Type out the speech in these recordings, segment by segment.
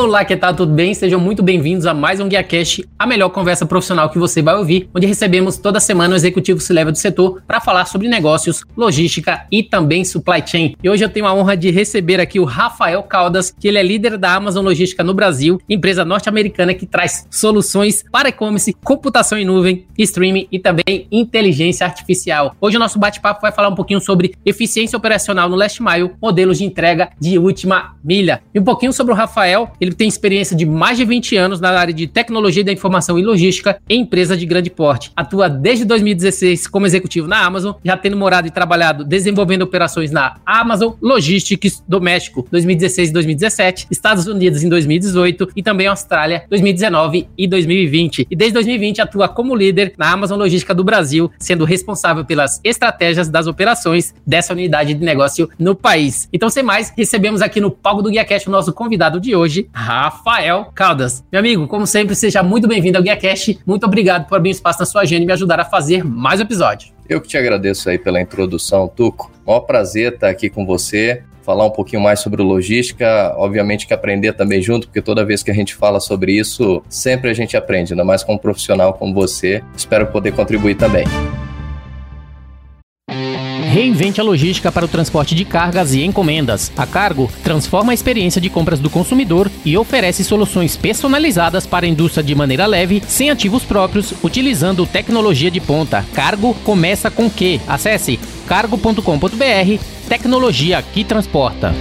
Olá, que tal? Tudo bem? Sejam muito bem-vindos a mais um GuiaCast, a melhor conversa profissional que você vai ouvir, onde recebemos toda semana o executivo se leva do setor para falar sobre negócios, logística e também supply chain. E hoje eu tenho a honra de receber aqui o Rafael Caldas, que ele é líder da Amazon Logística no Brasil, empresa norte-americana que traz soluções para e-commerce, computação em nuvem, streaming e também inteligência artificial. Hoje o nosso bate-papo vai falar um pouquinho sobre eficiência operacional no last mile, modelos de entrega de última milha. E um pouquinho sobre o Rafael, ele tem experiência de mais de 20 anos na área de tecnologia da informação e logística em empresa de grande porte. Atua desde 2016 como executivo na Amazon, já tendo morado e trabalhado desenvolvendo operações na Amazon Logistics do México 2016 e 2017, Estados Unidos em 2018 e também Austrália 2019 e 2020. E desde 2020 atua como líder na Amazon Logística do Brasil, sendo responsável pelas estratégias das operações dessa unidade de negócio no país. Então, sem mais, recebemos aqui no palco do GuiaCast o nosso convidado de hoje, Rafael Caldas. Meu amigo, como sempre, seja muito bem-vindo ao GuiaCast. Muito obrigado por abrir espaço na sua agenda e me ajudar a fazer mais um episódio. Eu que te agradeço aí pela introdução, Tuco. Maior prazer estar aqui com você falar um pouquinho mais sobre logística, obviamente que aprender também junto, porque toda vez que a gente fala sobre isso, sempre a gente aprende, ainda mais com um profissional como você. Espero poder contribuir também. Reinvente a logística para o transporte de cargas e encomendas. A Cargo transforma a experiência de compras do consumidor e oferece soluções personalizadas para a indústria de maneira leve, sem ativos próprios, utilizando tecnologia de ponta. Cargo começa com Q. Acesse cargo.com.br, tecnologia que transporta.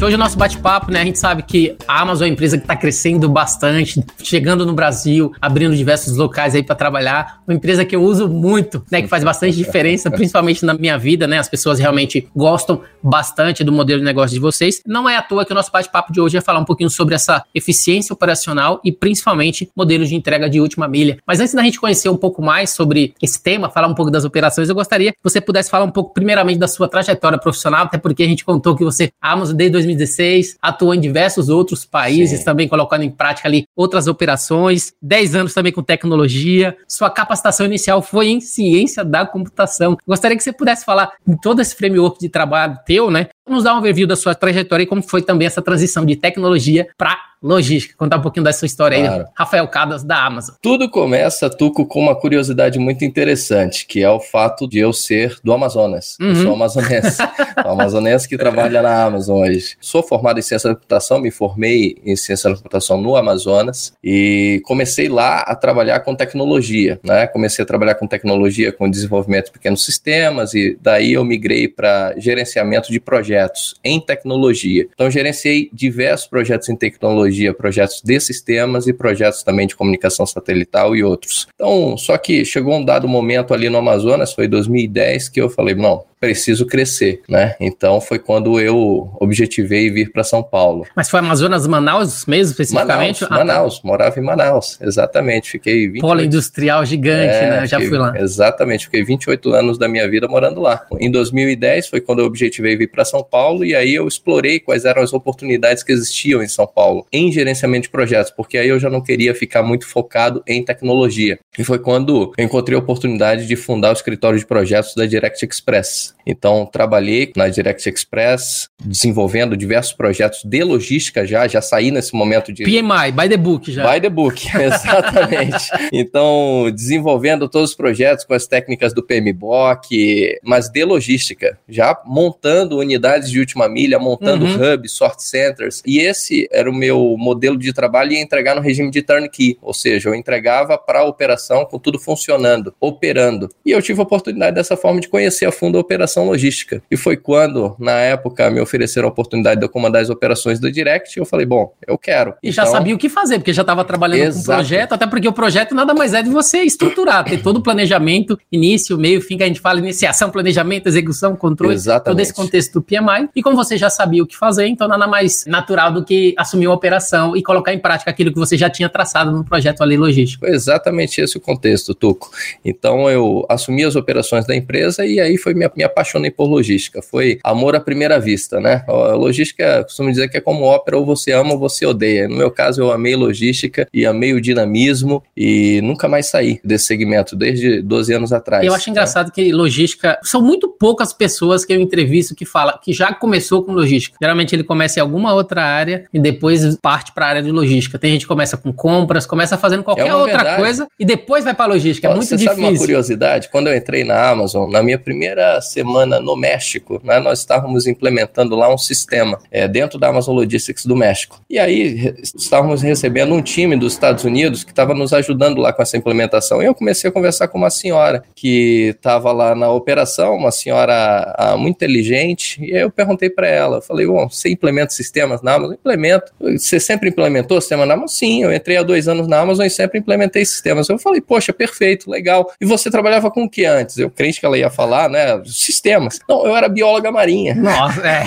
Hoje o nosso bate-papo, né? A gente sabe que a Amazon é uma empresa que está crescendo bastante, chegando no Brasil, abrindo diversos locais aí para trabalhar. Uma empresa que eu uso muito, né? Que faz bastante diferença, principalmente na minha vida, né? As pessoas realmente gostam bastante do modelo de negócio de vocês. Não é à toa que o nosso bate-papo de hoje é falar um pouquinho sobre essa eficiência operacional e principalmente modelos de entrega de última milha. Mas antes da gente conhecer um pouco mais sobre esse tema, falar um pouco das operações, eu gostaria que você pudesse falar um pouco primeiramente da sua trajetória profissional, até porque a gente contou que você, a Amazon desde 2016, atuou em diversos outros países, Sim. também colocando em prática ali outras operações, 10 anos também com tecnologia. Sua capacitação inicial foi em ciência da computação. Gostaria que você pudesse falar em todo esse framework de trabalho teu, né? Nos dar um overview da sua trajetória e como foi também essa transição de tecnologia para logística. Contar um pouquinho dessa história claro. aí, Rafael Cadas, da Amazon. Tudo começa, Tuco, com uma curiosidade muito interessante, que é o fato de eu ser do Amazonas. Uhum. Eu sou amazonense. o amazonense que trabalha na Amazon hoje. Sou formado em ciência da computação, me formei em ciência da computação no Amazonas e comecei lá a trabalhar com tecnologia. Né? Comecei a trabalhar com tecnologia, com desenvolvimento de pequenos sistemas e daí eu migrei para gerenciamento de projetos em tecnologia. Então, gerenciei diversos projetos em tecnologia tecnologia, projetos de sistemas e projetos também de comunicação satelital e outros. Então, só que chegou um dado momento ali no Amazonas, foi 2010, que eu falei, não, preciso crescer, né? Então foi quando eu objetivei vir para São Paulo. Mas foi Amazonas, Manaus mesmo, especificamente? Manaus, ah, tá. Manaus morava em Manaus, exatamente. Fiquei 28... Polo industrial gigante, é, né? Já fiquei, fui lá. Exatamente, fiquei 28 anos da minha vida morando lá. Em 2010 foi quando eu objetivei vir para São Paulo e aí eu explorei quais eram as oportunidades que existiam em São Paulo em gerenciamento de projetos, porque aí eu já não queria ficar muito focado em tecnologia. E foi quando eu encontrei a oportunidade de fundar o escritório de projetos da Direct Express. Então, trabalhei na Direct Express, desenvolvendo diversos projetos de logística já, já saí nesse momento de... PMI, by the book já. By the book, exatamente. então, desenvolvendo todos os projetos com as técnicas do PMBOK, mas de logística, já montando unidades de última milha, montando uhum. hubs, sort centers, e esse era o meu modelo de trabalho e entregar no regime de turnkey, ou seja, eu entregava para a operação com tudo funcionando, operando. E eu tive a oportunidade dessa forma de conhecer a fundo a operação operação logística. E foi quando, na época, me ofereceram a oportunidade de eu comandar as operações do Direct, eu falei, bom, eu quero. E então, já sabia o que fazer, porque já estava trabalhando exato. com o projeto, até porque o projeto nada mais é de você estruturar, ter todo o planejamento, início, meio, fim, que a gente fala, iniciação, planejamento, execução, controle, Exatamente. todo esse contexto do PMI. E como você já sabia o que fazer, então nada mais natural do que assumir uma operação e colocar em prática aquilo que você já tinha traçado no projeto ali logístico. Foi exatamente esse o contexto, Tuco. Então eu assumi as operações da empresa e aí foi me, me apaixonei por logística. Foi amor à primeira vista, né? A logística, costumo dizer que é como ópera, ou você ama ou você odeia. No meu caso, eu amei logística e amei o dinamismo e nunca mais saí desse segmento, desde 12 anos atrás. Eu acho engraçado né? que logística, são muito poucas pessoas que eu entrevisto que fala que já começou com logística. Geralmente ele começa em alguma outra área e depois parte para a área de logística. Tem gente que começa com compras, começa fazendo qualquer é outra verdade. coisa e depois vai para logística. É muito Você difícil. Sabe uma curiosidade? Quando eu entrei na Amazon, na minha primeira semana no México, né, nós estávamos implementando lá um sistema é, dentro da Amazon Logistics do México. E aí estávamos recebendo um time dos Estados Unidos que estava nos ajudando lá com essa implementação. E eu comecei a conversar com uma senhora que estava lá na operação, uma senhora ah, muito inteligente, e aí eu perguntei para ela, falei, bom, você implementa sistemas na Amazon? Implemento. Você sempre implementou sistema na Amazon? Sim, eu entrei há dois anos na Amazon e sempre implementei sistemas. Eu falei, poxa, perfeito, legal. E você trabalhava com o que antes? Eu crente que ela ia falar, né, sistemas. Não, eu era bióloga marinha. Nossa, é.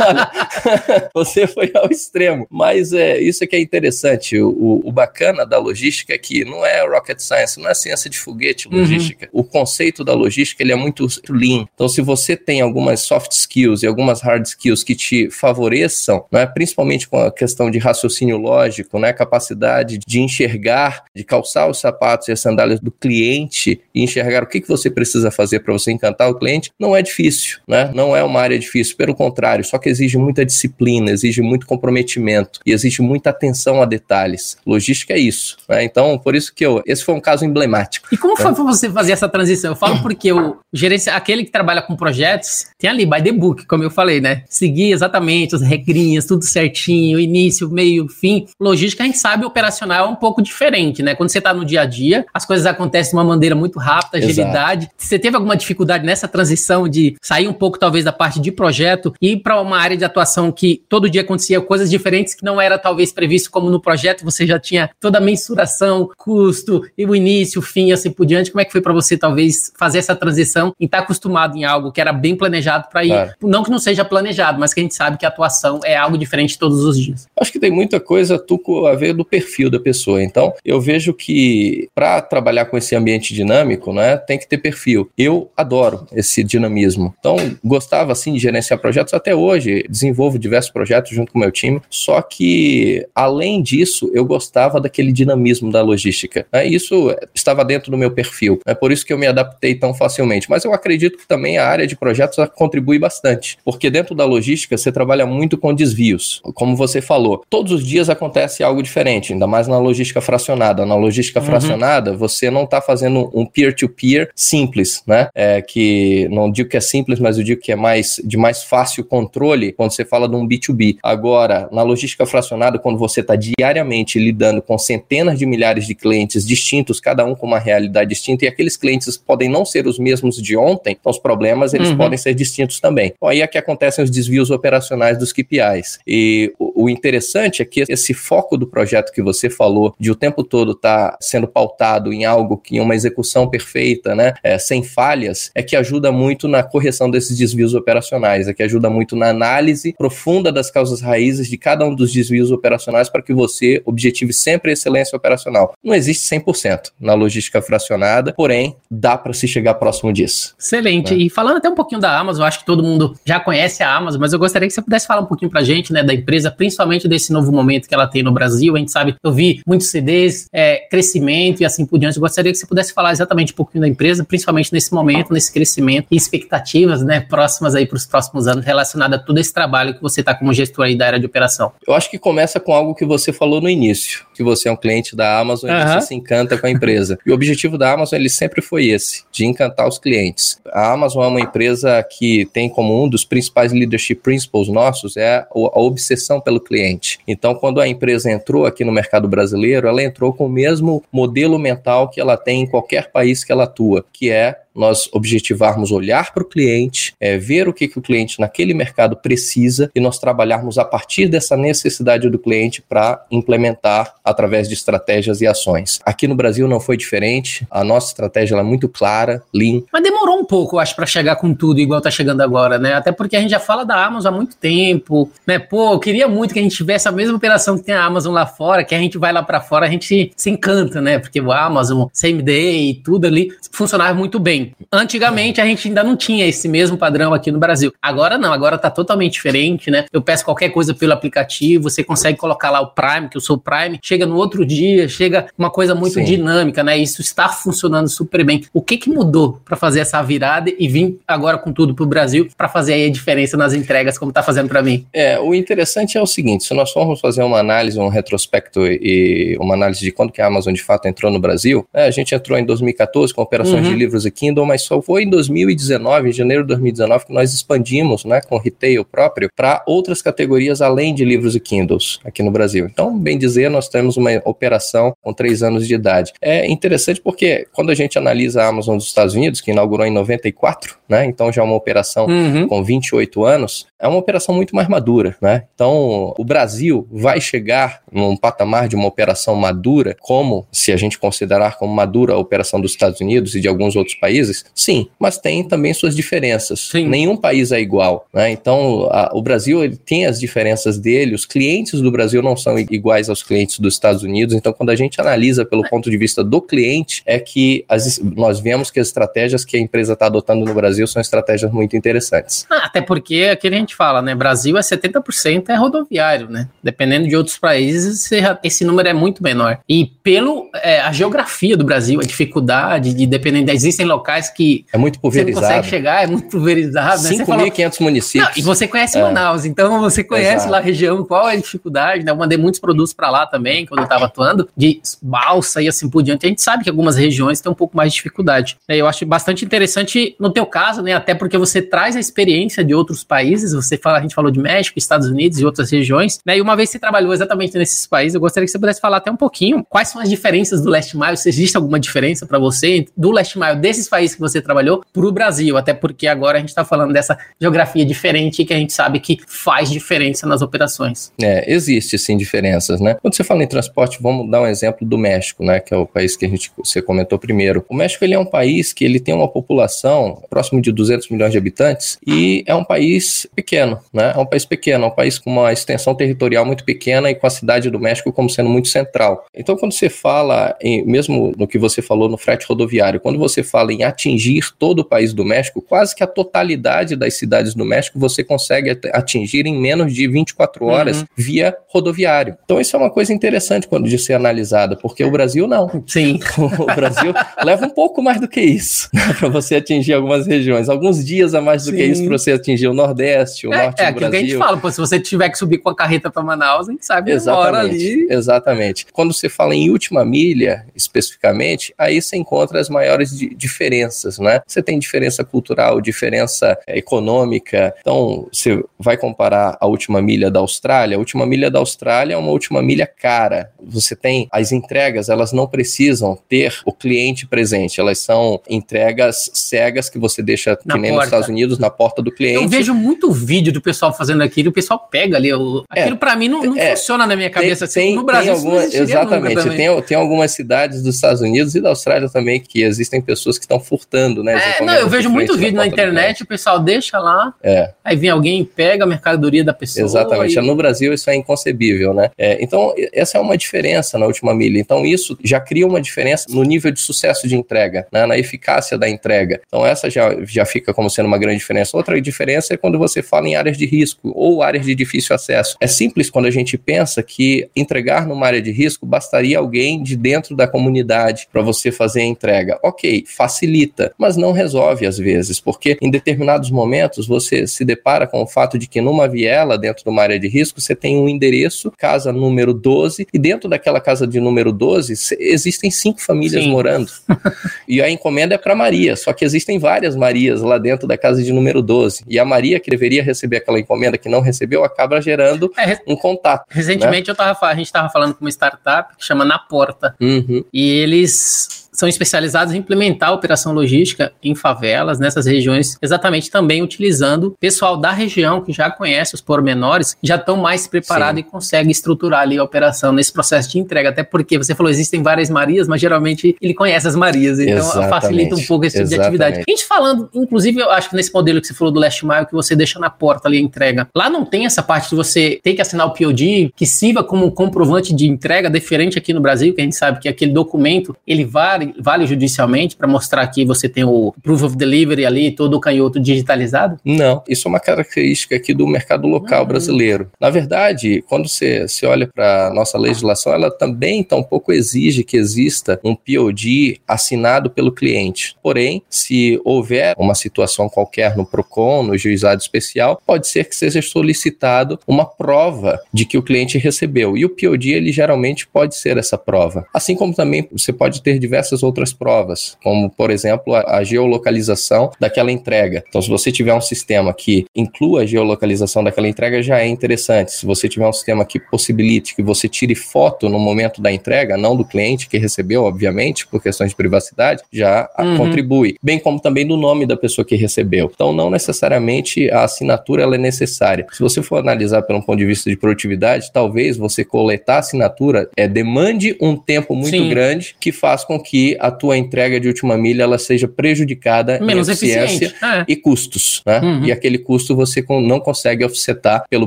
Olha, você foi ao extremo. Mas é, isso é que é interessante. O, o, bacana da logística é que não é rocket science, não é ciência de foguete uhum. logística. Uhum. O conceito da logística ele é muito lean. Então, se você tem algumas soft skills e algumas hard skills que te favoreçam, né, principalmente com a questão de raciocínio lógico, né, capacidade de enxergar, de calçar os sapatos e as sandálias do cliente e enxergar o que, que você precisa fazer para você encantar o cliente, não é difícil, né? Não é uma área difícil, pelo contrário, só que exige muita disciplina, exige muito comprometimento e exige muita atenção a detalhes. Logística é isso, né? Então, por isso que eu, esse foi um caso emblemático. E como né? foi para você fazer essa transição? Eu falo porque o gerente, aquele que trabalha com projetos, tem ali by the book, como eu falei, né? Seguir exatamente as regrinhas, tudo certinho, início, meio, fim. Logística a gente sabe operacional é um pouco diferente, né? Quando você está no dia a dia, as coisas acontecem de uma maneira muito rápida, agilidade. Exato. Você teve alguma dificuldade nessa transição de sair um pouco talvez da parte de projeto e ir para uma área de atuação que todo dia acontecia coisas diferentes que não era talvez previsto como no projeto, você já tinha toda a mensuração, custo e o início, o fim, assim por diante. Como é que foi para você talvez fazer essa transição e estar tá acostumado em algo que era bem planejado para ir, claro. não que não seja planejado, mas que a gente sabe que a atuação é algo diferente todos os dias. Acho que tem muita coisa tuco a ver do perfil da pessoa. Então, eu vejo que para trabalhar com esse ambiente dinâmico, né, tem que ter perfil. Eu adoro esse dinamismo. Então, gostava assim de gerenciar projetos até hoje, desenvolvo diversos projetos junto com o meu time, só que além disso, eu gostava daquele dinamismo da logística. Né? Isso estava dentro do meu perfil. É por isso que eu me adaptei tão facilmente. Mas eu acredito que também a área de projetos contribui bastante, porque dentro da logística você trabalha muito com desvios. Como você falou, todos os dias acontece algo diferente, ainda mais na logística fracionada. Na logística uhum. fracionada, você não está fazendo um peer-to-peer -peer simples, né? É, que não digo que é simples, mas eu digo que é mais de mais fácil controle quando você fala de um B2B. Agora, na logística fracionada, quando você está diariamente lidando com centenas de milhares de clientes distintos, cada um com uma realidade distinta, e aqueles clientes podem não ser os mesmos de ontem, então os problemas eles uhum. podem ser distintos também. Então, aí é que acontecem os desvios operacionais dos KPIs. E o, o interessante é que esse foco do projeto que você falou, de o tempo todo estar tá sendo pautado em algo que em uma execução perfeita, né, é, sem falhas, é que ajuda muito na correção desses desvios operacionais, é que ajuda muito na análise profunda das causas raízes de cada um dos desvios operacionais para que você objetive sempre a excelência operacional. Não existe 100% na logística fracionada, porém, dá para se chegar próximo disso. Excelente. Né? E falando até um pouquinho da Amazon, eu acho que todo mundo já conhece a Amazon, mas eu gostaria que você pudesse falar um pouquinho para a gente, né, da empresa, principalmente desse novo momento que ela tem no Brasil. A gente sabe, eu vi muitos CDs, é, crescimento e assim por diante. Eu gostaria que você pudesse falar exatamente um pouquinho da empresa, principalmente nesse momento, nesse crescimento e expectativas, né, próximas aí para os próximos anos relacionada a todo esse trabalho que você está como gestor aí da área de operação. Eu acho que começa com algo que você falou no início, que você é um cliente da Amazon uhum. e você se encanta com a empresa. e o objetivo da Amazon ele sempre foi esse, de encantar os clientes. A Amazon é uma empresa que tem como um dos principais leadership principles nossos é a obsessão pelo cliente. Então, quando a empresa entrou aqui no mercado brasileiro, ela entrou com o mesmo modelo mental que ela tem em qualquer país que ela atua, que é nós objetivarmos olhar para o cliente, é, ver o que, que o cliente naquele mercado precisa e nós trabalharmos a partir dessa necessidade do cliente para implementar através de estratégias e ações. Aqui no Brasil não foi diferente, a nossa estratégia é muito clara, lean. Mas demorou um pouco, eu acho, para chegar com tudo igual tá chegando agora, né? Até porque a gente já fala da Amazon há muito tempo, né? Pô, eu queria muito que a gente tivesse a mesma operação que tem a Amazon lá fora, que a gente vai lá para fora, a gente se encanta, né? Porque o Amazon, same e tudo ali funcionava muito bem. Antigamente a gente ainda não tinha esse mesmo padrão aqui no Brasil. Agora não, agora tá totalmente diferente, né? Eu peço qualquer coisa pelo aplicativo, você consegue colocar lá o Prime, que eu sou o Prime, chega no outro dia, chega uma coisa muito Sim. dinâmica, né? Isso está funcionando super bem. O que que mudou para fazer essa virada e vir agora com tudo pro Brasil para fazer aí a diferença nas entregas, como tá fazendo para mim? É, o interessante é o seguinte, se nós formos fazer uma análise, um retrospecto e uma análise de quando que a Amazon de fato entrou no Brasil, né, a gente entrou em 2014 com operações uhum. de livros e Mas só foi em 2019, em janeiro de 2019, que nós expandimos, né, com retail próprio, para outras categorias além de livros e Kindles aqui no Brasil. Então, bem dizer, nós temos uma operação com três anos de idade. É interessante porque quando a gente analisa a Amazon dos Estados Unidos, que inaugurou em 94, né, então já é uma operação uhum. com 28 anos, é uma operação muito mais madura, né? Então, o Brasil vai chegar num patamar de uma operação madura, como se a gente considerar como madura a operação dos Estados Unidos e de alguns outros países? Sim, mas tem também suas diferenças. Sim. Nenhum país é igual, né? Então, a, o Brasil ele tem as diferenças dele, os clientes do Brasil não são iguais aos clientes dos Estados Unidos, então quando a gente analisa pelo ponto de vista do cliente, é que as, nós vemos que as estratégias que a empresa está adotando no Brasil são estratégias muito interessantes. Ah, até porque aquele a gente fala, né? Brasil é 70% é rodoviário, né? Dependendo de outros países, esse número é muito menor. E pelo é, a geografia do Brasil, a dificuldade de dependendo, existem locais que é muito pulverizado. Você não consegue chegar, é muito pulverizado. Né? 5.500 municípios. Não, e você conhece é. Manaus, então você conhece Exato. lá a região, qual é a dificuldade, né? Eu mandei muitos produtos para lá também, quando eu estava atuando, de balsa e assim por diante. A gente sabe que algumas regiões têm um pouco mais de dificuldade. Eu acho bastante interessante no teu caso, né? Até porque você traz a experiência de outros países, você fala, a gente falou de México, Estados Unidos e outras regiões, né? E uma vez que você trabalhou exatamente nesses países, eu gostaria que você pudesse falar até um pouquinho quais são as diferenças do Last Mile, se existe alguma diferença para você do Last Mile desses países que você trabalhou para o Brasil, até porque agora a gente está falando dessa geografia diferente que a gente sabe que faz diferença nas operações. É, existe sim diferenças, né? Quando você fala em transporte, vamos dar um exemplo do México, né? Que é o país que a gente você comentou primeiro. O México ele é um país que ele tem uma população próximo de 200 milhões de habitantes e é um país pequeno, né? É um país pequeno, é um país com uma extensão territorial muito pequena e com a cidade do México como sendo muito central. Então, quando você fala, em, mesmo no que você falou no frete rodoviário, quando você fala em atingir todo o país do México, quase que a totalidade das cidades do México você consegue atingir em menos de 24 horas uhum. via rodoviário. Então, isso é uma coisa interessante quando de ser analisada, porque o Brasil não. Sim. o Brasil leva um pouco mais do que isso né, para você atingir algumas regiões, alguns dias a mais do Sim. que isso para você atingir o Nordeste, o é, Norte é, do Brasil. É aquilo que a gente fala, pô, se você tiver que subir com a carreta para Manaus, a gente sabe exatamente, ali. Exatamente. Quando você fala em última milha, especificamente, aí você encontra as maiores diferenças, né? Você tem diferença cultural, diferença econômica. Então, você vai comparar a última milha da Austrália, a última milha da Austrália é uma última milha cara. Você tem as entregas, elas não precisam ter o cliente presente, elas são entregas cegas que você deixa, na que nem porta. nos Estados Unidos, na porta do cliente. Eu vejo muito vídeo do pessoal fazendo aquilo, o pessoal pega ali. O, aquilo é, para mim não, não é, funciona na minha cabeça. Tem, assim, no Brasil, alguma, exatamente. Tem, tem algumas cidades dos Estados Unidos e da Austrália também que existem pessoas que estão furtando, né? É, não, eu vejo muito vídeo na internet, o pessoal deixa lá, é. aí vem alguém pega a mercadoria da pessoa. Exatamente. E... No Brasil isso é inconcebível, né? É, então, essa é uma diferença na última milha. Então, isso já cria uma diferença no nível de sucesso de entrega, né? na eficácia da entrega. Então, essa já, já fica como sendo uma grande diferença. Outra diferença é quando você fala em áreas de risco ou áreas de difícil acesso. É simples quando a gente pensa que entregar numa área de risco bastaria alguém de dentro da comunidade para você fazer a entrega. Ok, facilita, mas não resolve às vezes, porque em determinados momentos você se depara com o fato de que numa viela, dentro de uma área de risco, você tem um endereço, casa número 12, e dentro daquela casa de número 12 existem cinco famílias Sim. morando. e a encomenda é para Maria, só que existem várias Marias lá dentro da casa de número 12. E a Maria que deveria receber aquela encomenda que não recebeu, acaba gerando é, um contato. Recentemente né? eu tava, a gente estava falando com uma startup que chama Na Porta. Uhum. E eles são especializados em implementar a operação logística em favelas, nessas regiões, exatamente também utilizando pessoal da região que já conhece os pormenores, já estão mais preparados e consegue estruturar ali a operação nesse processo de entrega. Até porque você falou, existem várias Marias, mas geralmente ele conhece as Marias, então exatamente. facilita um pouco esse tipo de atividade. A gente falando, inclusive, eu acho que nesse modelo que você falou do Last Mile, que você deixa na porta ali a entrega, lá não tem essa parte de você ter que assinar o POD, que sirva como um comprovante de entrega, diferente aqui no Brasil, que a gente sabe que aquele documento, ele vale vale, vale judicialmente para mostrar que você tem o proof of delivery ali, todo o canhoto digitalizado? Não, isso é uma característica aqui do mercado local brasileiro. Na verdade, quando você, você olha para nossa legislação, ela também tampouco exige que exista um POD assinado pelo cliente. Porém, se houver uma situação qualquer no PROCON, no juizado especial, pode ser que seja solicitado uma prova de que o cliente recebeu. E o POD, ele geralmente pode ser essa prova. Assim como também você pode ter diversas diversas outras provas, como, por exemplo, a, a geolocalização daquela entrega. Então, se você tiver um sistema que inclua a geolocalização daquela entrega, já é interessante. Se você tiver um sistema que possibilite que você tire foto no momento da entrega, não do cliente que recebeu, obviamente, por questões de privacidade, já uhum. contribui. Bem como também do nome da pessoa que recebeu. Então, não necessariamente a assinatura ela é necessária. Se você for analisar pelo ponto de vista de produtividade, talvez você coletar a assinatura é, demande um tempo muito Sim. grande que faz com que a tua entrega de última milha ela seja prejudicada Menos em eficiência é. e custos, né? Uhum. E aquele custo você não consegue offsetar pelo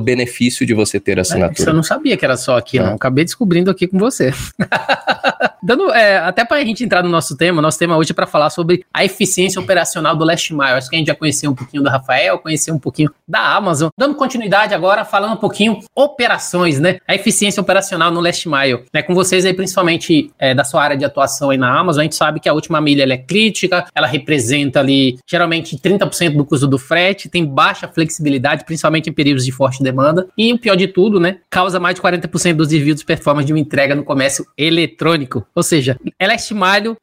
benefício de você ter assinatura. É, eu não sabia que era só aqui, não. Acabei descobrindo aqui com você. Dando, é, até para a gente entrar no nosso tema, nosso tema hoje é para falar sobre a eficiência operacional do Last Mile. Acho que a gente já conheceu um pouquinho do Rafael, conheceu um pouquinho da Amazon. Dando continuidade agora, falando um pouquinho operações, né? A eficiência operacional no Last Mile. Né? Com vocês aí, principalmente é, da sua área de atuação aí na Amazon, Amazon, a gente sabe que a última milha é crítica, ela representa ali geralmente 30% do custo do frete, tem baixa flexibilidade, principalmente em períodos de forte demanda, e o pior de tudo, né, causa mais de 40% dos desvios de performance de uma entrega no comércio eletrônico. Ou seja, ela é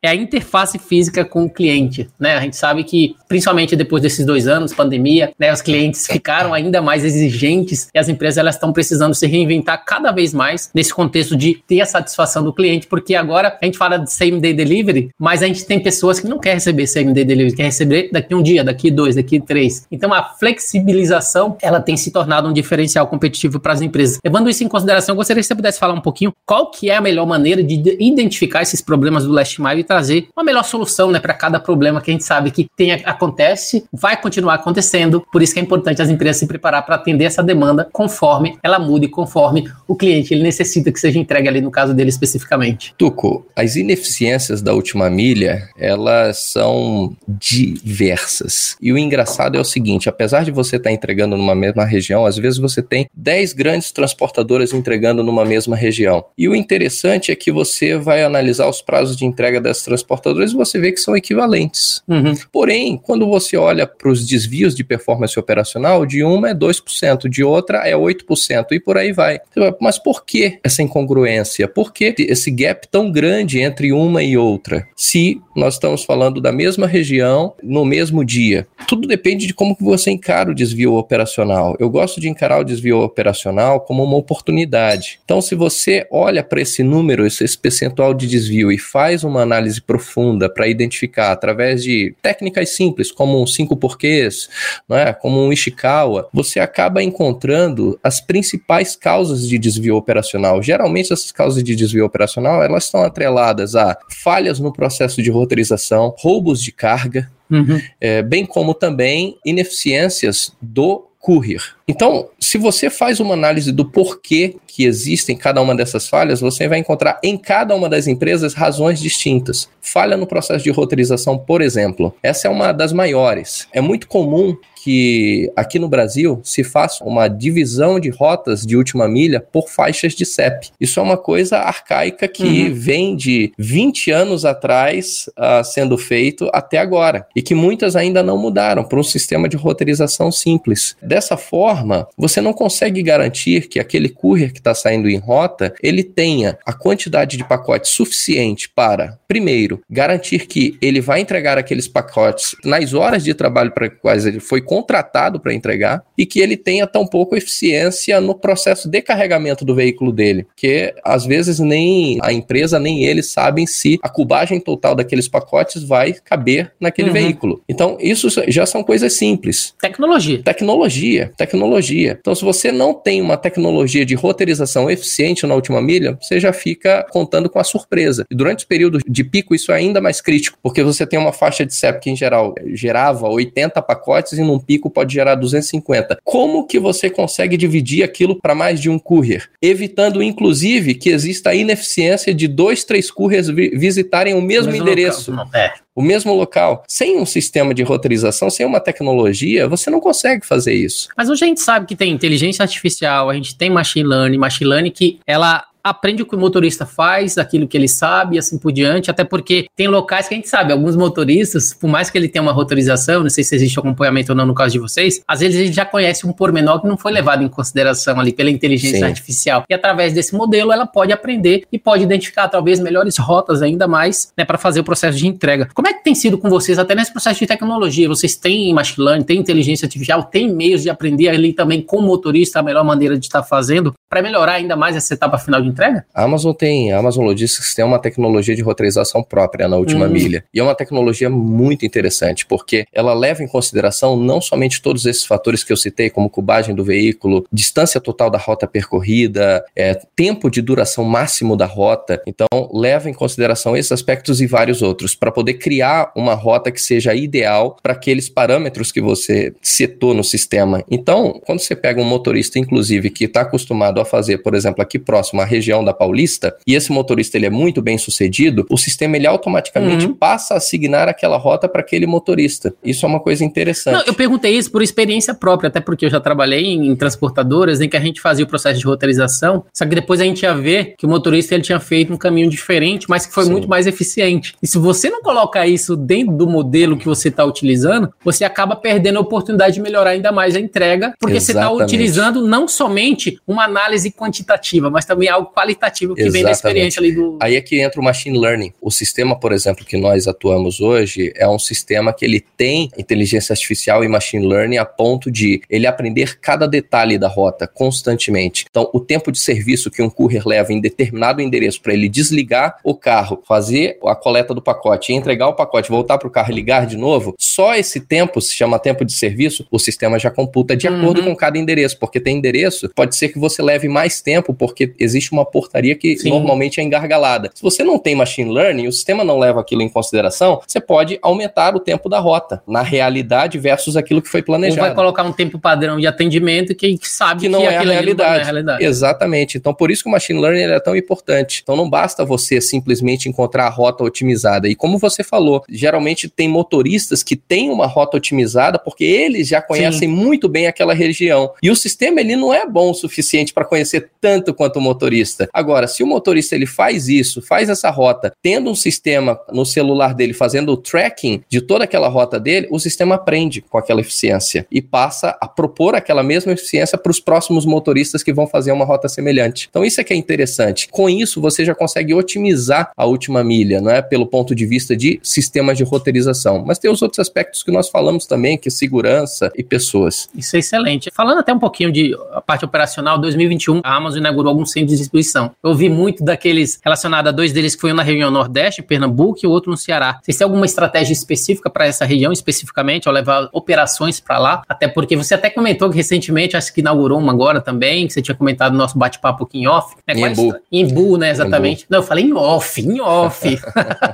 é a interface física com o cliente, né? A gente sabe que, principalmente depois desses dois anos, pandemia, né, os clientes ficaram ainda mais exigentes e as empresas elas estão precisando se reinventar cada vez mais nesse contexto de ter a satisfação do cliente, porque agora a gente fala de same day delivery delivery, mas a gente tem pessoas que não querem receber CMD delivery, quer receber daqui um dia, daqui dois, daqui três. Então a flexibilização, ela tem se tornado um diferencial competitivo para as empresas. Levando isso em consideração, eu gostaria que você pudesse falar um pouquinho qual que é a melhor maneira de identificar esses problemas do last mile e trazer uma melhor solução, né, para cada problema que a gente sabe que tem acontece, vai continuar acontecendo. Por isso que é importante as empresas se preparar para atender essa demanda conforme ela muda e conforme o cliente ele necessita que seja entregue ali no caso dele especificamente. Tuco, as ineficiências da última milha, elas são diversas. E o engraçado é o seguinte, apesar de você estar tá entregando numa mesma região, às vezes você tem 10 grandes transportadoras entregando numa mesma região. E o interessante é que você vai analisar os prazos de entrega dessas transportadoras e você vê que são equivalentes. Uhum. Porém, quando você olha para os desvios de performance operacional, de uma é 2%, de outra é 8% e por aí vai. Mas por que essa incongruência? Por que esse gap tão grande entre uma e outra? Outra, se nós estamos falando da mesma região no mesmo dia. Tudo depende de como você encara o desvio operacional. Eu gosto de encarar o desvio operacional como uma oportunidade. Então, se você olha para esse número, esse, percentual de desvio e faz uma análise profunda para identificar através de técnicas simples, como um cinco porquês, é, como um Ishikawa, você acaba encontrando as principais causas de desvio operacional. Geralmente, essas causas de desvio operacional elas estão atreladas a falhas no processo de roteirização, roubos de carga, uhum. é, bem como também ineficiências do courier. Então, se você faz uma análise do porquê que existem cada uma dessas falhas, você vai encontrar em cada uma das empresas razões distintas. Falha no processo de roteirização, por exemplo, essa é uma das maiores. É muito comum que aqui no Brasil se faça uma divisão de rotas de última milha por faixas de CEP. Isso é uma coisa arcaica que uhum. vem de 20 anos atrás uh, sendo feito até agora e que muitas ainda não mudaram para um sistema de roteirização simples. Dessa forma, você não consegue garantir que aquele courier que está saindo em rota ele tenha a quantidade de pacotes suficiente para, primeiro, garantir que ele vai entregar aqueles pacotes nas horas de trabalho para quais ele foi contratado para entregar e que ele tenha tão pouco eficiência no processo de carregamento do veículo dele, que às vezes nem a empresa nem ele sabem se a cubagem total daqueles pacotes vai caber naquele uhum. veículo. Então, isso já são coisas simples. Tecnologia. Tecnologia, tecnologia. Então, se você não tem uma tecnologia de roteirização eficiente na última milha, você já fica contando com a surpresa. E durante os períodos de pico, isso é ainda mais crítico, porque você tem uma faixa de CEP que, em geral, gerava 80 pacotes e num pico pode gerar 250. Como que você consegue dividir aquilo para mais de um courier? Evitando, inclusive, que exista a ineficiência de dois, três couriers vi visitarem o mesmo, mesmo endereço. Local. É. O mesmo local. Sem um sistema de roteirização, sem uma tecnologia, você não consegue fazer isso. Mas hoje a gente sabe que tem inteligência artificial, a gente tem machine learning, machine learning que ela aprende o que o motorista faz, aquilo que ele sabe e assim por diante, até porque tem locais que a gente sabe, alguns motoristas, por mais que ele tenha uma rotorização, não sei se existe acompanhamento ou não no caso de vocês, às vezes ele já conhece um pormenor que não foi levado em consideração ali pela inteligência Sim. artificial. E através desse modelo ela pode aprender e pode identificar talvez melhores rotas ainda mais, né, para fazer o processo de entrega. Como é que tem sido com vocês até nesse processo de tecnologia? Vocês têm machine learning, têm inteligência artificial, têm meios de aprender ali também com o motorista a melhor maneira de estar fazendo para melhorar ainda mais essa etapa final de entrega? A Amazon tem, a Amazon Logistics tem uma tecnologia de roteirização própria na última hum. milha. E é uma tecnologia muito interessante, porque ela leva em consideração não somente todos esses fatores que eu citei, como cubagem do veículo, distância total da rota percorrida, é, tempo de duração máximo da rota. Então, leva em consideração esses aspectos e vários outros, para poder criar uma rota que seja ideal para aqueles parâmetros que você setou no sistema. Então, quando você pega um motorista, inclusive, que está acostumado a fazer, por exemplo, aqui próximo à região da Paulista, e esse motorista ele é muito bem sucedido, o sistema ele automaticamente uhum. passa a assignar aquela rota para aquele motorista. Isso é uma coisa interessante. Não, eu perguntei isso por experiência própria, até porque eu já trabalhei em, em transportadoras em que a gente fazia o processo de roteirização, só que depois a gente ia ver que o motorista ele tinha feito um caminho diferente, mas que foi Sim. muito mais eficiente. E se você não coloca isso dentro do modelo que você está utilizando, você acaba perdendo a oportunidade de melhorar ainda mais a entrega, porque tá Exatamente. você está utilizando não somente uma análise quantitativa, mas também algo qualitativo que Exatamente. vem da experiência ali do. Aí é que entra o machine learning. O sistema, por exemplo, que nós atuamos hoje é um sistema que ele tem inteligência artificial e machine learning a ponto de ele aprender cada detalhe da rota constantemente. Então, o tempo de serviço que um courier leva em determinado endereço para ele desligar o carro, fazer a coleta do pacote, entregar o pacote, voltar para o carro e ligar de novo, só esse tempo se chama tempo de serviço, o sistema já computa de uhum. acordo com cada endereço, porque tem endereço, pode ser que você leve mais tempo, porque existe uma portaria que Sim. normalmente é engargalada. Se você não tem machine learning, o sistema não leva aquilo em consideração, você pode aumentar o tempo da rota, na realidade versus aquilo que foi planejado. Ou vai colocar um tempo padrão de atendimento que sabe que não, que é, a realidade. não é a realidade. Exatamente. Então, por isso que o machine learning é tão importante. Então, não basta você simplesmente encontrar a rota otimizada. E como você falou, geralmente tem motoristas que têm uma rota otimizada porque eles já conhecem Sim. muito bem aquela região. E o sistema ele não é bom o suficiente para conhecer tanto quanto o motorista. Agora, se o motorista ele faz isso, faz essa rota, tendo um sistema no celular dele fazendo o tracking de toda aquela rota dele, o sistema aprende com aquela eficiência e passa a propor aquela mesma eficiência para os próximos motoristas que vão fazer uma rota semelhante. Então isso é que é interessante. Com isso você já consegue otimizar a última milha, não é pelo ponto de vista de sistemas de roteirização, mas tem os outros aspectos que nós falamos também, que é segurança e pessoas. Isso é excelente. Falando até um pouquinho de a parte operacional, 2021 a Amazon inaugurou alguns centros de distribuição. Eu vi muito daqueles relacionados a dois deles que foi um na região Nordeste, Pernambuco, e o outro no Ceará. Vocês têm alguma estratégia específica para essa região especificamente, ao levar operações para lá? Até porque você até comentou que recentemente, acho que inaugurou uma agora também, que você tinha comentado no nosso bate-papo aqui em off. Né? Em Imbu. Em Imbu, né? Exatamente. Imbu. Não, eu falei em off, em off.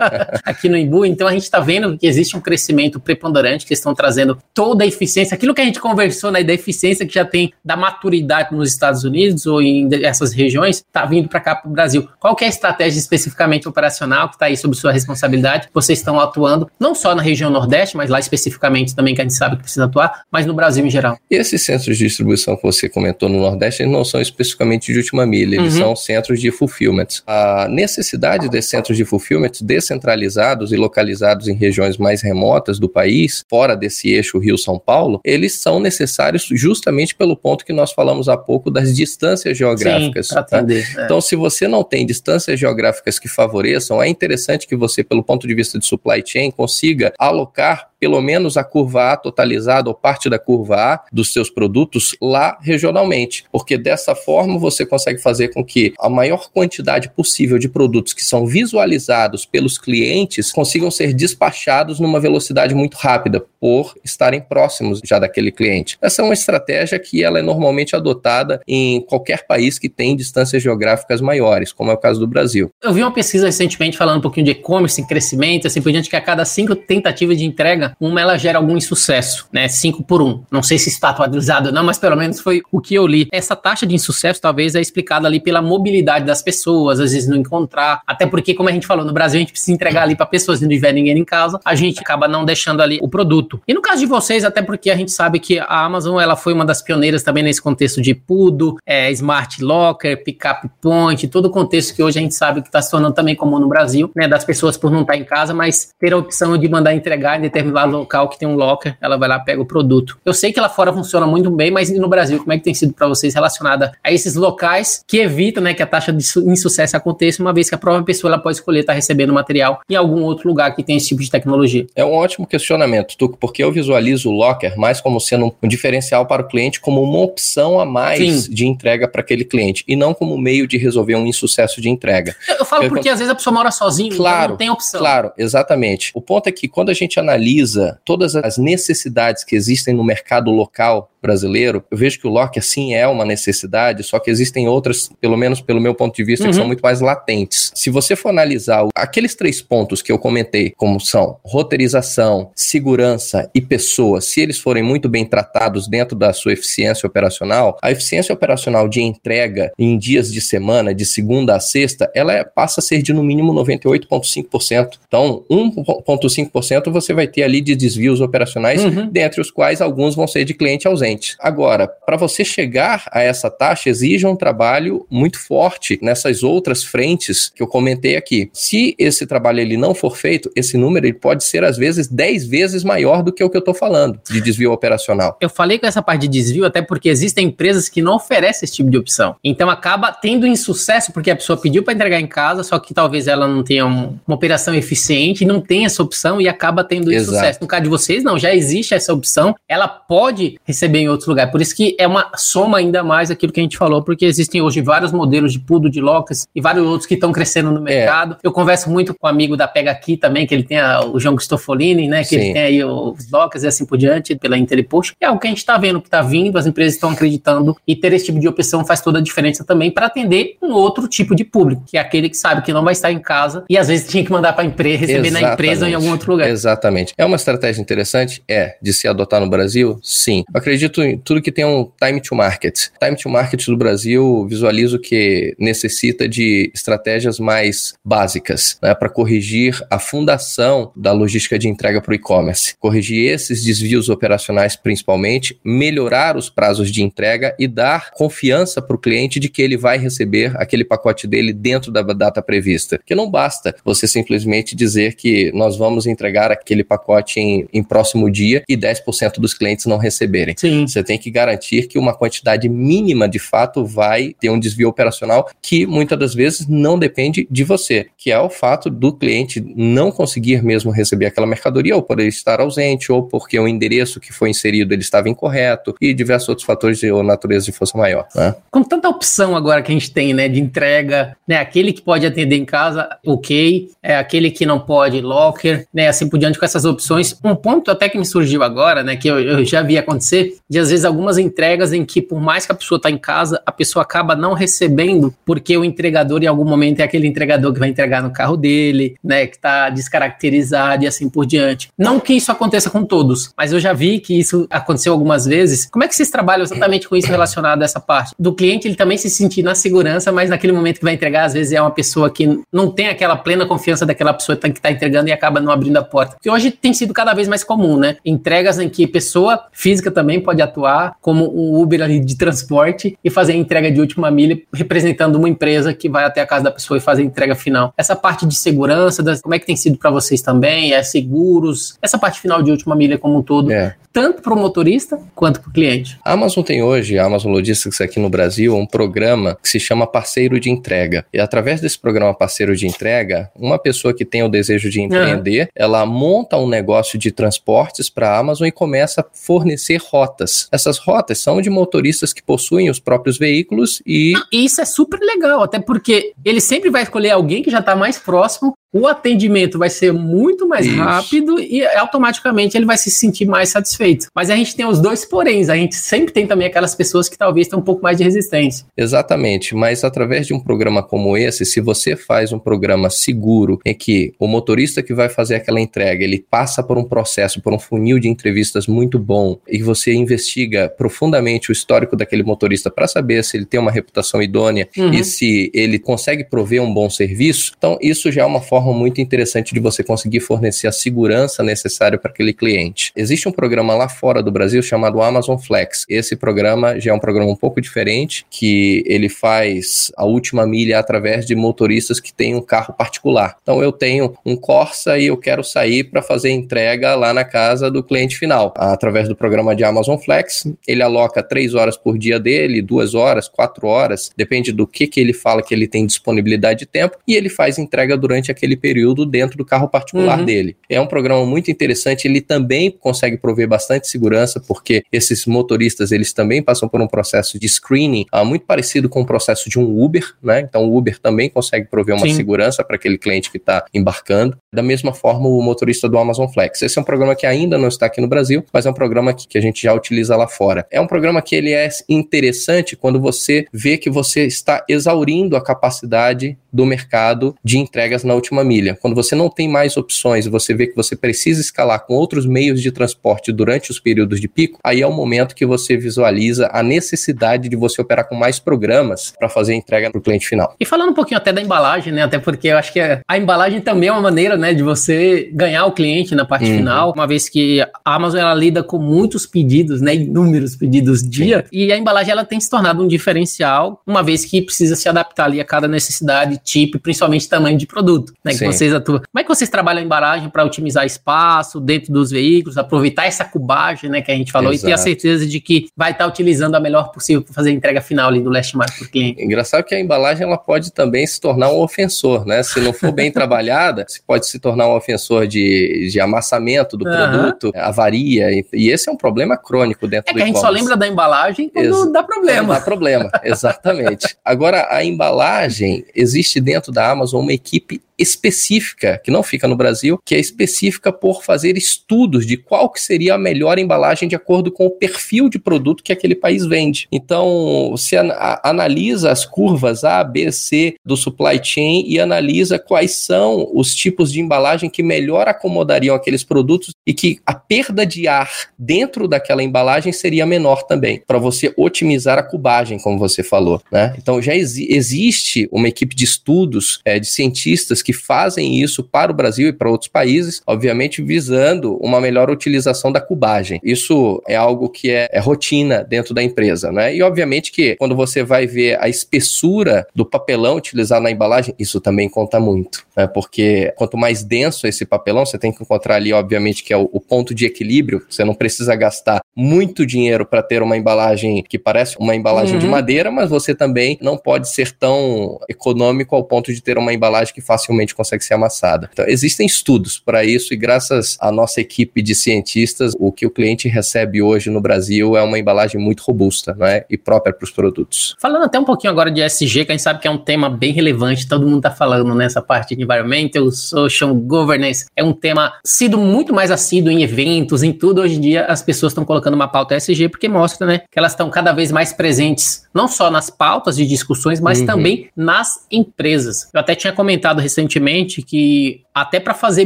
aqui no Imbu. Então a gente está vendo que existe um crescimento preponderante, que estão trazendo toda a eficiência, aquilo que a gente conversou, né, da eficiência que já tem da maturidade nos Estados Unidos ou em essas regiões, está vindo para cá para o Brasil. Qual é a estratégia especificamente operacional que está aí sob sua responsabilidade? Vocês estão atuando não só na região Nordeste, mas lá especificamente também que a gente sabe que precisa atuar, mas no Brasil em geral. E esses centros de distribuição que você comentou no Nordeste, eles não são especificamente de última milha, eles uhum. são centros de fulfillment. A necessidade desses centros de fulfillment descentralizados e localizados em regiões mais remotas do país, fora desse eixo Rio-São Paulo, eles são necessários justamente pelo ponto que nós falamos há pouco das distâncias geográficas. Sim, tá? é. Então, se você não tem distâncias geográficas que favoreçam, é interessante que você, pelo ponto de vista de supply chain, consiga alocar pelo menos a curva A totalizada ou parte da curva A dos seus produtos lá regionalmente, porque dessa forma você consegue fazer com que a maior quantidade possível de produtos que são visualizados pelos clientes consigam ser despachados numa velocidade muito rápida por estarem próximos já daquele cliente. Essa é uma estratégia que ela é normalmente adotada em qualquer país que tem distâncias geográficas maiores, como é o caso do Brasil. Eu vi uma pesquisa recentemente falando um pouquinho de e-commerce, em crescimento, assim por diante, que a cada cinco tentativas de entrega, uma ela gera algum insucesso, né? Cinco por um. Não sei se está atualizado ou não, mas pelo menos foi o que eu li. Essa taxa de insucesso talvez é explicada ali pela mobilidade das pessoas, às vezes não encontrar, até porque, como a gente falou, no Brasil a gente precisa entregar ali para pessoas, se não tiver ninguém em casa, a gente acaba não deixando ali o produto. E no caso de vocês, até porque a gente sabe que a Amazon ela foi uma das pioneiras também nesse contexto de PUDO, é, Smart Locker, Pickup Point, todo o contexto que hoje a gente sabe que está se tornando também comum no Brasil, né, das pessoas por não estar em casa, mas ter a opção de mandar entregar em determinado local que tem um locker, ela vai lá pega o produto. Eu sei que lá fora funciona muito bem, mas no Brasil, como é que tem sido para vocês relacionada a esses locais que evitam, né, que a taxa de insucesso aconteça, uma vez que a própria pessoa ela pode escolher estar tá recebendo material em algum outro lugar que tem esse tipo de tecnologia? É um ótimo questionamento, Tuco, porque eu visualizo o locker mais como sendo um diferencial para o cliente, como uma opção a mais Sim. de entrega para aquele cliente, e não como meio de resolver um insucesso de entrega. Eu falo porque, porque às vezes a pessoa mora sozinha, claro, então não tem opção. Claro, exatamente. O ponto é que quando a gente analisa todas as necessidades que existem no mercado local brasileiro, eu vejo que o locker sim é uma necessidade, só que existem outras, pelo menos pelo meu ponto de vista, uhum. que são muito mais latentes. Se você for analisar aqueles três pontos que eu comentei, como são roteirização, segurança e pessoas, se eles forem muito bem tratados dentro da sua eficiência operacional, a eficiência operacional de entrega em dias de semana, de segunda a sexta, ela é, passa a ser de no mínimo 98,5%. Então, 1,5% você vai ter ali de desvios operacionais, uhum. dentre os quais alguns vão ser de cliente ausente. Agora, para você chegar a essa taxa, exige um trabalho muito forte nessas outras frentes que eu comentei aqui. Se esse trabalho ele não for feito, esse número ele pode ser às vezes 10 vezes maior do que o que eu estou falando de desvio operacional. Eu falei com essa parte de desvio até porque existem empresas que não oferecem esse tipo de opção. Então acaba tendo insucesso porque a pessoa pediu para entregar em casa, só que talvez ela não tenha um, uma operação eficiente, não tem essa opção e acaba tendo insucesso. No caso de vocês, não, já existe essa opção. Ela pode receber em outros lugares. Por isso que é uma soma ainda mais aquilo que a gente falou, porque existem hoje vários modelos de pudo, de locas e vários outros que estão crescendo no é. mercado. É. Eu converso muito com um amigo da Pega Aqui também, que ele tem a, o João Cristofolini, né? Que Sim. ele tem aí os locas e assim por diante, pela Interpost. É o que a gente está vendo que está vindo, as empresas estão acreditando e ter esse tipo de opção faz toda a diferença também para atender um outro tipo de público, que é aquele que sabe que não vai estar em casa e às vezes tinha que mandar para a empresa, receber Exatamente. na empresa ou em algum outro lugar. Exatamente. É uma estratégia interessante? É. De se adotar no Brasil? Sim. Eu acredito em tudo que tem um time to market. Time to market do Brasil, visualizo que necessita de estratégias mais básicas né, para corrigir a fundação da logística de entrega para o e-commerce. Corrigir esses desvios operacionais, principalmente, melhorar os prazos de entrega e dar confiança para o cliente de que ele vai receber aquele pacote dele dentro da data prevista. Que não basta você simplesmente dizer que nós vamos entregar aquele pacote em, em próximo dia e 10% dos clientes não receberem. Sim. Você tem que garantir que uma quantidade mínima de fato vai ter um desvio operacional que muitas das vezes não depende de você, que é o fato do cliente não conseguir mesmo receber aquela mercadoria ou por ele estar ausente ou porque o endereço que foi inserido ele estava incorreto e diversos outros fatores de natureza de força maior. Né? Com tanta opção agora que a gente tem, né, de entrega, né, aquele que pode atender em casa, ok, é aquele que não pode, locker, né, assim por diante com essas opções. Um ponto até que me surgiu agora, né, que eu, eu já vi acontecer, de às vezes algumas entregas em que, por mais que a pessoa está em casa, a pessoa acaba não recebendo, porque o entregador, em algum momento, é aquele entregador que vai entregar no carro dele, né? Que está descaracterizado e assim por diante. Não que isso aconteça com todos, mas eu já vi que isso aconteceu algumas vezes. Como é que vocês trabalham exatamente com isso relacionado a essa parte? Do cliente, ele também se sentir na segurança, mas naquele momento que vai entregar, às vezes é uma pessoa que não tem aquela plena confiança daquela pessoa que está entregando e acaba não abrindo a porta. Porque hoje tem sido cada vez mais comum, né? Entregas em que pessoa física também pode pode atuar como um Uber ali de transporte e fazer a entrega de última milha, representando uma empresa que vai até a casa da pessoa e fazer a entrega final. Essa parte de segurança, das, como é que tem sido para vocês também? É seguros? Essa parte final de última milha como um todo, é. tanto para o motorista quanto para o cliente. A Amazon tem hoje, a Amazon Logistics aqui no Brasil, um programa que se chama Parceiro de Entrega. E através desse programa Parceiro de Entrega, uma pessoa que tem o desejo de empreender, uhum. ela monta um negócio de transportes para a Amazon e começa a fornecer rotas. Essas rotas são de motoristas que possuem os próprios veículos e. Isso é super legal, até porque ele sempre vai escolher alguém que já está mais próximo o atendimento vai ser muito mais Isso. rápido e automaticamente ele vai se sentir mais satisfeito. Mas a gente tem os dois poréns, a gente sempre tem também aquelas pessoas que talvez tenham um pouco mais de resistência. Exatamente, mas através de um programa como esse, se você faz um programa seguro em que o motorista que vai fazer aquela entrega, ele passa por um processo, por um funil de entrevistas muito bom e você investiga profundamente o histórico daquele motorista para saber se ele tem uma reputação idônea uhum. e se ele consegue prover um bom serviço, então isso já é uma forma forma muito interessante de você conseguir fornecer a segurança necessária para aquele cliente. Existe um programa lá fora do Brasil chamado Amazon Flex. Esse programa já é um programa um pouco diferente, que ele faz a última milha através de motoristas que têm um carro particular. Então eu tenho um Corsa e eu quero sair para fazer entrega lá na casa do cliente final. Através do programa de Amazon Flex, ele aloca três horas por dia dele, duas horas, quatro horas, depende do que, que ele fala que ele tem disponibilidade de tempo, e ele faz entrega durante aquele naquele período dentro do carro particular uhum. dele. É um programa muito interessante, ele também consegue prover bastante segurança, porque esses motoristas, eles também passam por um processo de screening uh, muito parecido com o processo de um Uber, né? Então o Uber também consegue prover uma Sim. segurança para aquele cliente que está embarcando. Da mesma forma, o motorista do Amazon Flex. Esse é um programa que ainda não está aqui no Brasil, mas é um programa que, que a gente já utiliza lá fora. É um programa que ele é interessante quando você vê que você está exaurindo a capacidade do mercado de entregas na última milha. Quando você não tem mais opções e você vê que você precisa escalar com outros meios de transporte durante os períodos de pico, aí é o momento que você visualiza a necessidade de você operar com mais programas para fazer a entrega para o cliente final. E falando um pouquinho até da embalagem, né? Até porque eu acho que a embalagem também é uma maneira, né, de você ganhar o cliente na parte uhum. final, uma vez que a Amazon ela lida com muitos pedidos, né, inúmeros pedidos dia, Sim. e a embalagem ela tem se tornado um diferencial, uma vez que precisa se adaptar ali a cada necessidade tipo, principalmente tamanho de produto, né? Que vocês atuam. Como é que vocês trabalham a embalagem para otimizar espaço dentro dos veículos, aproveitar essa cubagem, né, que a gente falou, Exato. e ter a certeza de que vai estar tá utilizando a melhor possível para fazer a entrega final ali do last mile para o cliente? Engraçado que a embalagem ela pode também se tornar um ofensor, né? Se não for bem trabalhada, se pode se tornar um ofensor de, de amassamento do uhum. produto, avaria, e, e, esse é um problema crônico dentro é do É que a gente só lembra da embalagem quando Ex dá problema. Dá problema, exatamente. Agora, a embalagem, existe dentro da Amazon uma equipe específica, que não fica no Brasil, que é específica por fazer estudos de qual que seria a melhor embalagem de acordo com o perfil de produto que aquele país vende. Então, você analisa as curvas A, B, C do supply chain e analisa quais são os tipos de embalagem que melhor acomodariam aqueles produtos e que a perda de ar dentro daquela embalagem seria menor também, para você otimizar a cubagem, como você falou. Né? Então, já exi existe uma equipe de estudos é, de cientistas que fazem isso para o Brasil e para outros países, obviamente visando uma melhor utilização da cubagem. Isso é algo que é, é rotina dentro da empresa, né? E obviamente que quando você vai ver a espessura do papelão utilizado na embalagem, isso também conta muito, né? Porque quanto mais denso esse papelão, você tem que encontrar ali, obviamente, que é o, o ponto de equilíbrio. Você não precisa gastar muito dinheiro para ter uma embalagem que parece uma embalagem uhum. de madeira, mas você também não pode ser tão econômico ao ponto de ter uma embalagem que facilmente consegue ser amassada. Então, existem estudos para isso e graças à nossa equipe de cientistas, o que o cliente recebe hoje no Brasil é uma embalagem muito robusta né, e própria para os produtos. Falando até um pouquinho agora de SG, que a gente sabe que é um tema bem relevante, todo mundo está falando nessa parte de environmental, social governance, é um tema sido muito mais assíduo em eventos, em tudo. Hoje em dia as pessoas estão colocando uma pauta SG porque mostra né, que elas estão cada vez mais presentes, não só nas pautas de discussões, mas uhum. também nas empresas. Eu até tinha comentado recentemente que até para fazer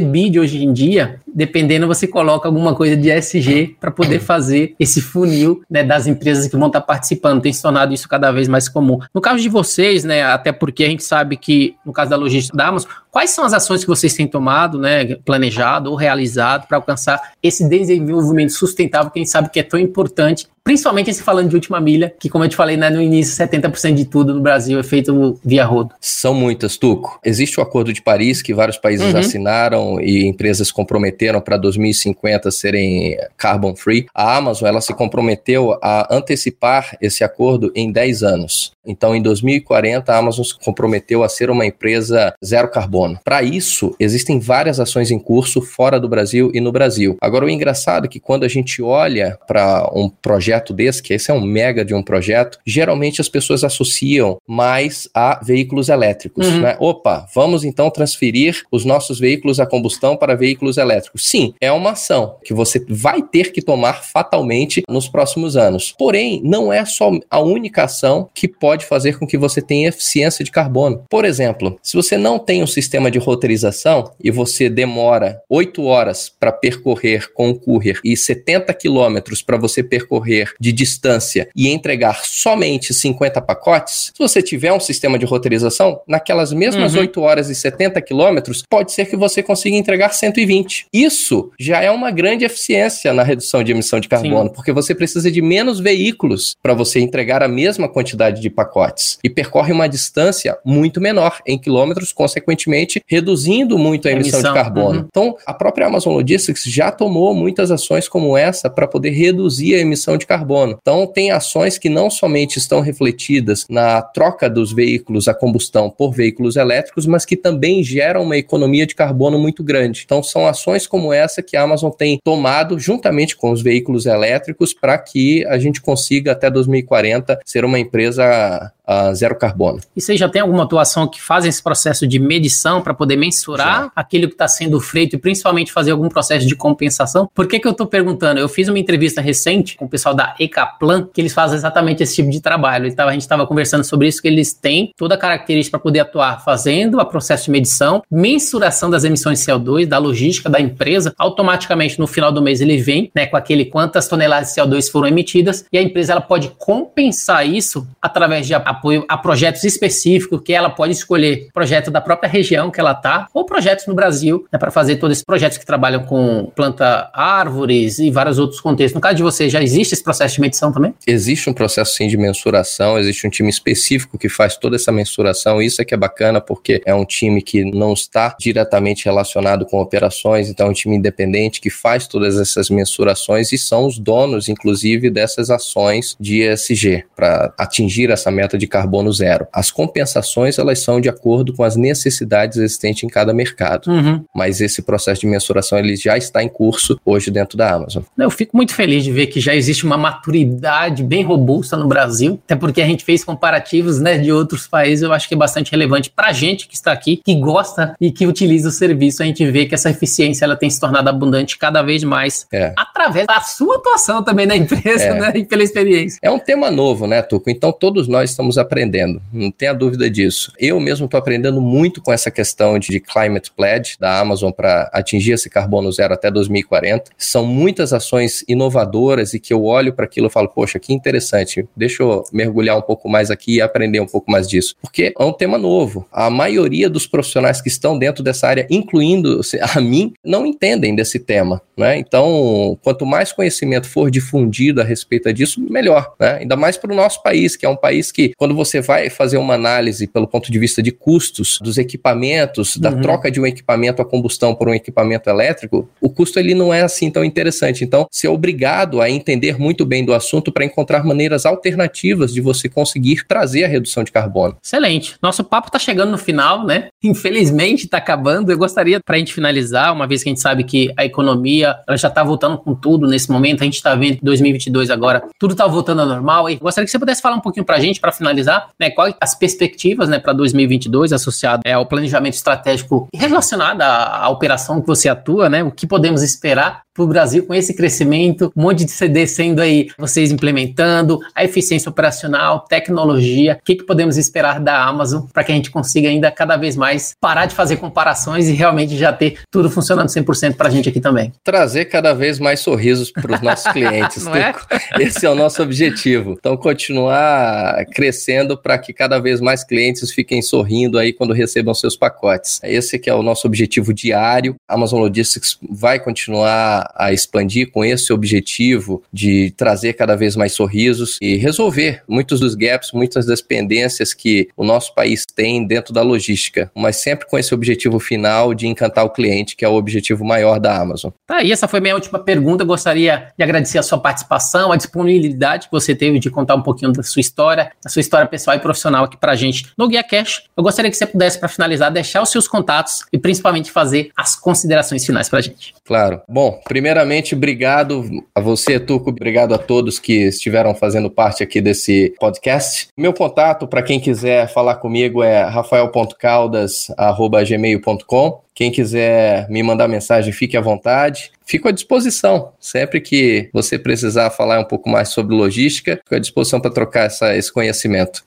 bid hoje em dia, dependendo, você coloca alguma coisa de SG para poder fazer esse funil né, das empresas que vão estar tá participando. Tem se tornado isso cada vez mais comum. No caso de vocês, né, até porque a gente sabe que, no caso da logística da Amazon, quais são as ações que vocês têm tomado, né, planejado ou realizado para alcançar esse desenvolvimento sustentável que a gente sabe que é tão importante principalmente se falando de última milha, que como eu te falei né, no início, 70% de tudo no Brasil é feito via rodo. São muitas, Tuco. Existe o Acordo de Paris, que vários países uhum. assinaram e empresas comprometeram para 2050 serem carbon free. A Amazon ela se comprometeu a antecipar esse acordo em 10 anos. Então, em 2040, a Amazon se comprometeu a ser uma empresa zero carbono. Para isso, existem várias ações em curso fora do Brasil e no Brasil. Agora, o engraçado é que quando a gente olha para um projeto desse, que esse é um mega de um projeto, geralmente as pessoas associam mais a veículos elétricos. Uhum. Né? Opa, vamos então transferir os nossos veículos a combustão para veículos elétricos. Sim, é uma ação que você vai ter que tomar fatalmente nos próximos anos. Porém, não é só a única ação que pode pode fazer com que você tenha eficiência de carbono. Por exemplo, se você não tem um sistema de roteirização e você demora 8 horas para percorrer com o courier e 70 quilômetros para você percorrer de distância e entregar somente 50 pacotes, se você tiver um sistema de roteirização, naquelas mesmas uhum. 8 horas e 70 quilômetros, pode ser que você consiga entregar 120. Isso já é uma grande eficiência na redução de emissão de carbono, Sim. porque você precisa de menos veículos para você entregar a mesma quantidade de pacotes pacotes e percorre uma distância muito menor em quilômetros, consequentemente reduzindo muito a emissão, emissão. de carbono. Uhum. Então, a própria Amazon Logistics já tomou muitas ações como essa para poder reduzir a emissão de carbono. Então, tem ações que não somente estão refletidas na troca dos veículos a combustão por veículos elétricos, mas que também geram uma economia de carbono muito grande. Então, são ações como essa que a Amazon tem tomado juntamente com os veículos elétricos para que a gente consiga até 2040 ser uma empresa a, zero carbono. E você já tem alguma atuação que faz esse processo de medição para poder mensurar já. aquilo que está sendo feito e principalmente fazer algum processo de compensação? Por que, que eu estou perguntando? Eu fiz uma entrevista recente com o pessoal da Ecaplan, que eles fazem exatamente esse tipo de trabalho. a gente estava conversando sobre isso, que eles têm toda a característica para poder atuar fazendo o processo de medição, mensuração das emissões de CO2, da logística da empresa. Automaticamente, no final do mês, ele vem né, com aquele quantas toneladas de CO2 foram emitidas e a empresa ela pode compensar isso através de apoio a projetos específicos, que ela pode escolher projeto da própria região que ela está, ou projetos no Brasil, né, para fazer todos esses projetos que trabalham com planta árvores e vários outros contextos. No caso de você, já existe esse processo de medição também? Existe um processo sim de mensuração, existe um time específico que faz toda essa mensuração, isso é que é bacana porque é um time que não está diretamente relacionado com operações, então é um time independente que faz todas essas mensurações e são os donos, inclusive, dessas ações de ESG, para atingir essa meta de carbono zero. As compensações elas são de acordo com as necessidades existentes em cada mercado. Uhum. Mas esse processo de mensuração ele já está em curso hoje dentro da Amazon. Eu fico muito feliz de ver que já existe uma maturidade bem robusta no Brasil, até porque a gente fez comparativos né, de outros países, eu acho que é bastante relevante para a gente que está aqui, que gosta e que utiliza o serviço, a gente vê que essa eficiência ela tem se tornado abundante cada vez mais é. através da sua atuação também na empresa é. né, e pela experiência. É um tema novo, né, Tuco? Então todos nós estamos aprendendo, não tenha dúvida disso. Eu mesmo estou aprendendo muito com essa questão de Climate Pledge da Amazon para atingir esse carbono zero até 2040. São muitas ações inovadoras e que eu olho para aquilo e falo, poxa, que interessante, deixa eu mergulhar um pouco mais aqui e aprender um pouco mais disso. Porque é um tema novo. A maioria dos profissionais que estão dentro dessa área, incluindo a mim, não entendem desse tema. Né? Então, quanto mais conhecimento for difundido a respeito disso, melhor. Né? Ainda mais para o nosso país, que é um país que, quando você vai fazer uma análise pelo ponto de vista de custos dos equipamentos, da uhum. troca de um equipamento a combustão por um equipamento elétrico, o custo ele não é assim tão interessante. Então, você é obrigado a entender muito bem do assunto para encontrar maneiras alternativas de você conseguir trazer a redução de carbono. Excelente. Nosso papo está chegando no final, né? Infelizmente está acabando. Eu gostaria, para a gente finalizar, uma vez que a gente sabe que a economia ela já está voltando com tudo nesse momento, a gente está vendo 2022 agora, tudo está voltando ao normal. E gostaria que você pudesse falar um pouquinho para a gente, para finalizar, né, quais as perspectivas né, para 2022 associado é, ao planejamento estratégico relacionado à, à, operação que você atua, né, o que podemos esperar para o Brasil com esse crescimento, um monte de CD sendo aí vocês implementando, a eficiência operacional, tecnologia, o que, que podemos esperar da Amazon para que a gente consiga ainda cada vez mais parar de fazer comparações e realmente já ter tudo funcionando 100% para a gente aqui também. Trazer cada vez mais sorrisos para os nossos clientes. é? Esse é o nosso objetivo. Então, continuar crescendo crescendo para que cada vez mais clientes fiquem sorrindo aí quando recebam seus pacotes. Esse que é o nosso objetivo diário. A Amazon Logistics vai continuar a expandir com esse objetivo de trazer cada vez mais sorrisos e resolver muitos dos gaps, muitas das pendências que o nosso país tem dentro da logística, mas sempre com esse objetivo final de encantar o cliente, que é o objetivo maior da Amazon. Tá, e essa foi minha última pergunta. Eu gostaria de agradecer a sua participação, a disponibilidade que você teve de contar um pouquinho da sua história, da sua história pessoal e profissional aqui pra gente no Guia Cash. Eu gostaria que você pudesse, para finalizar, deixar os seus contatos e principalmente fazer as considerações finais pra gente. Claro. Bom, primeiramente, obrigado a você, Tuco, obrigado a todos que estiveram fazendo parte aqui desse podcast. Meu contato, para quem quiser falar comigo, é rafael.caldas.gmail.com. Quem quiser me mandar mensagem, fique à vontade. Fico à disposição. Sempre que você precisar falar um pouco mais sobre logística, fico à disposição para trocar essa, esse conhecimento.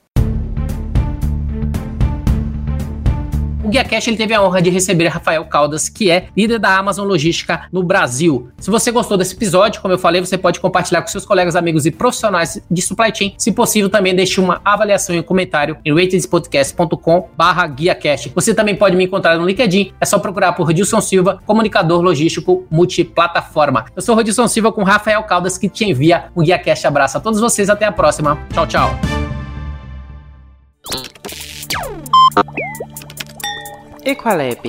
O Guia Cash ele teve a honra de receber Rafael Caldas, que é líder da Amazon Logística no Brasil. Se você gostou desse episódio, como eu falei, você pode compartilhar com seus colegas, amigos e profissionais de supply chain. Se possível, também deixe uma avaliação e um comentário em ratedspodcast.com barra GuiaCast. Você também pode me encontrar no LinkedIn, é só procurar por Rodilson Silva, comunicador logístico multiplataforma. Eu sou Rodilson Silva com Rafael Caldas, que te envia o Guia Cash. Abraço a todos vocês, até a próxima. Tchau, tchau. Equalab.